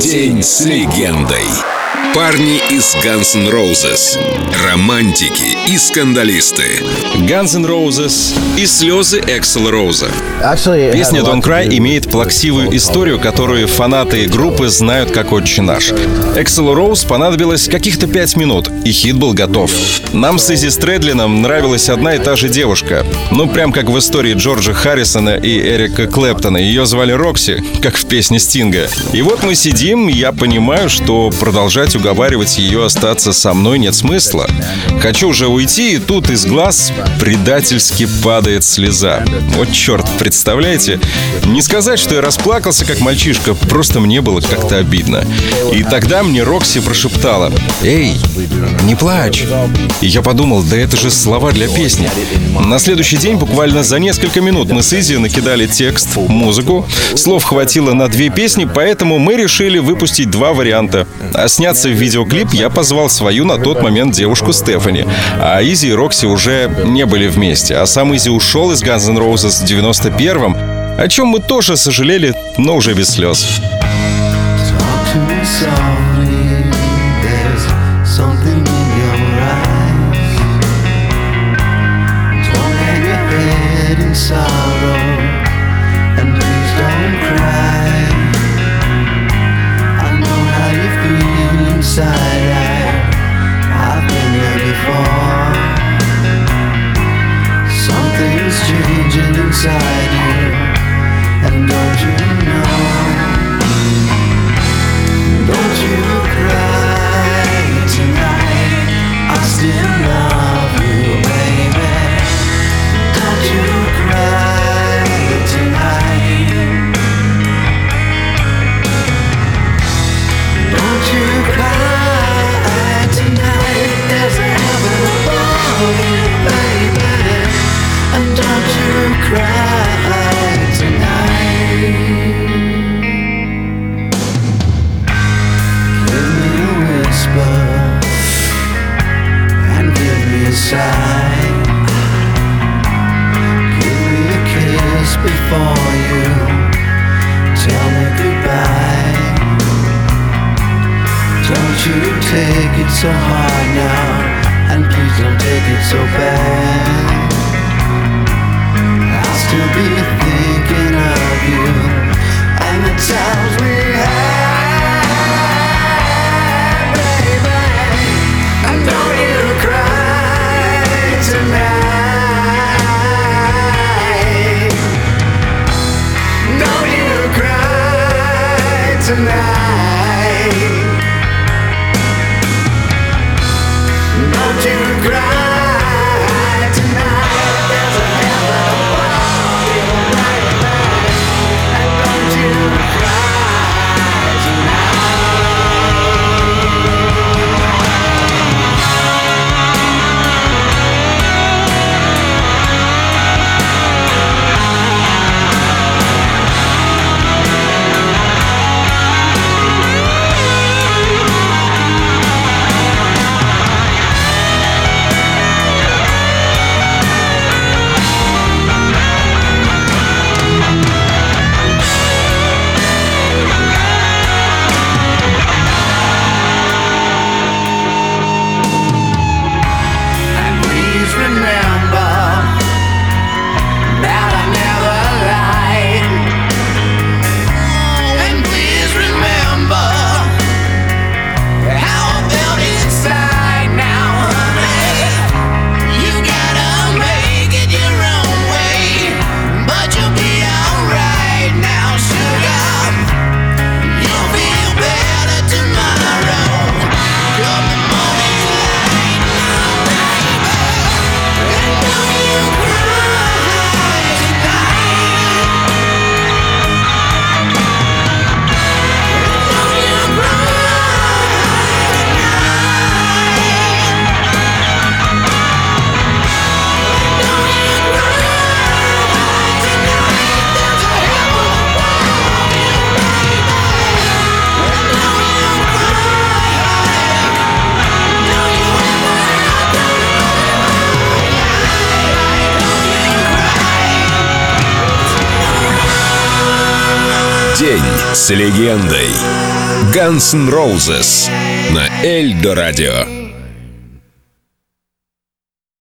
День с легендой. Парни из Guns N' Roses. Романтики и скандалисты. Guns N' Roses И слезы Эксел Роуза. Песня Don't Cry имеет плаксивую историю, которую фанаты группы знают как «Отче наш». Эксел Роуз понадобилось каких-то пять минут, и хит был готов. Нам с Изи Стрэдлином нравилась одна и та же девушка. Ну, прям как в истории Джорджа Харрисона и Эрика Клэптона. Ее звали Рокси, как в песне Стинга. И вот мы сидим, и я понимаю, что продолжать уговаривать ее остаться со мной нет смысла. Хочу уже уйти, и тут из глаз предательски падает слеза. Вот черт, представляете? Не сказать, что я расплакался, как мальчишка, просто мне было как-то обидно. И тогда мне Рокси прошептала «Эй, не плачь!» И я подумал, да это же слова для песни. На следующий день, буквально за несколько минут, мы с Изи накидали текст, музыку. Слов хватило на две песни, поэтому мы решили выпустить два варианта. А сняться в видеоклип я позвал свою на тот момент девушку Стефани. А Изи и Рокси уже не были вместе. А сам Изи ушел из Guns N' Roses в 91-м, о чем мы тоже сожалели, но уже без слез. Talk to me inside take it so hard now, and please don't take it so bad. I'll still be thinking of you cry День с легендой. Guns N' Roses на Эльдо Радио.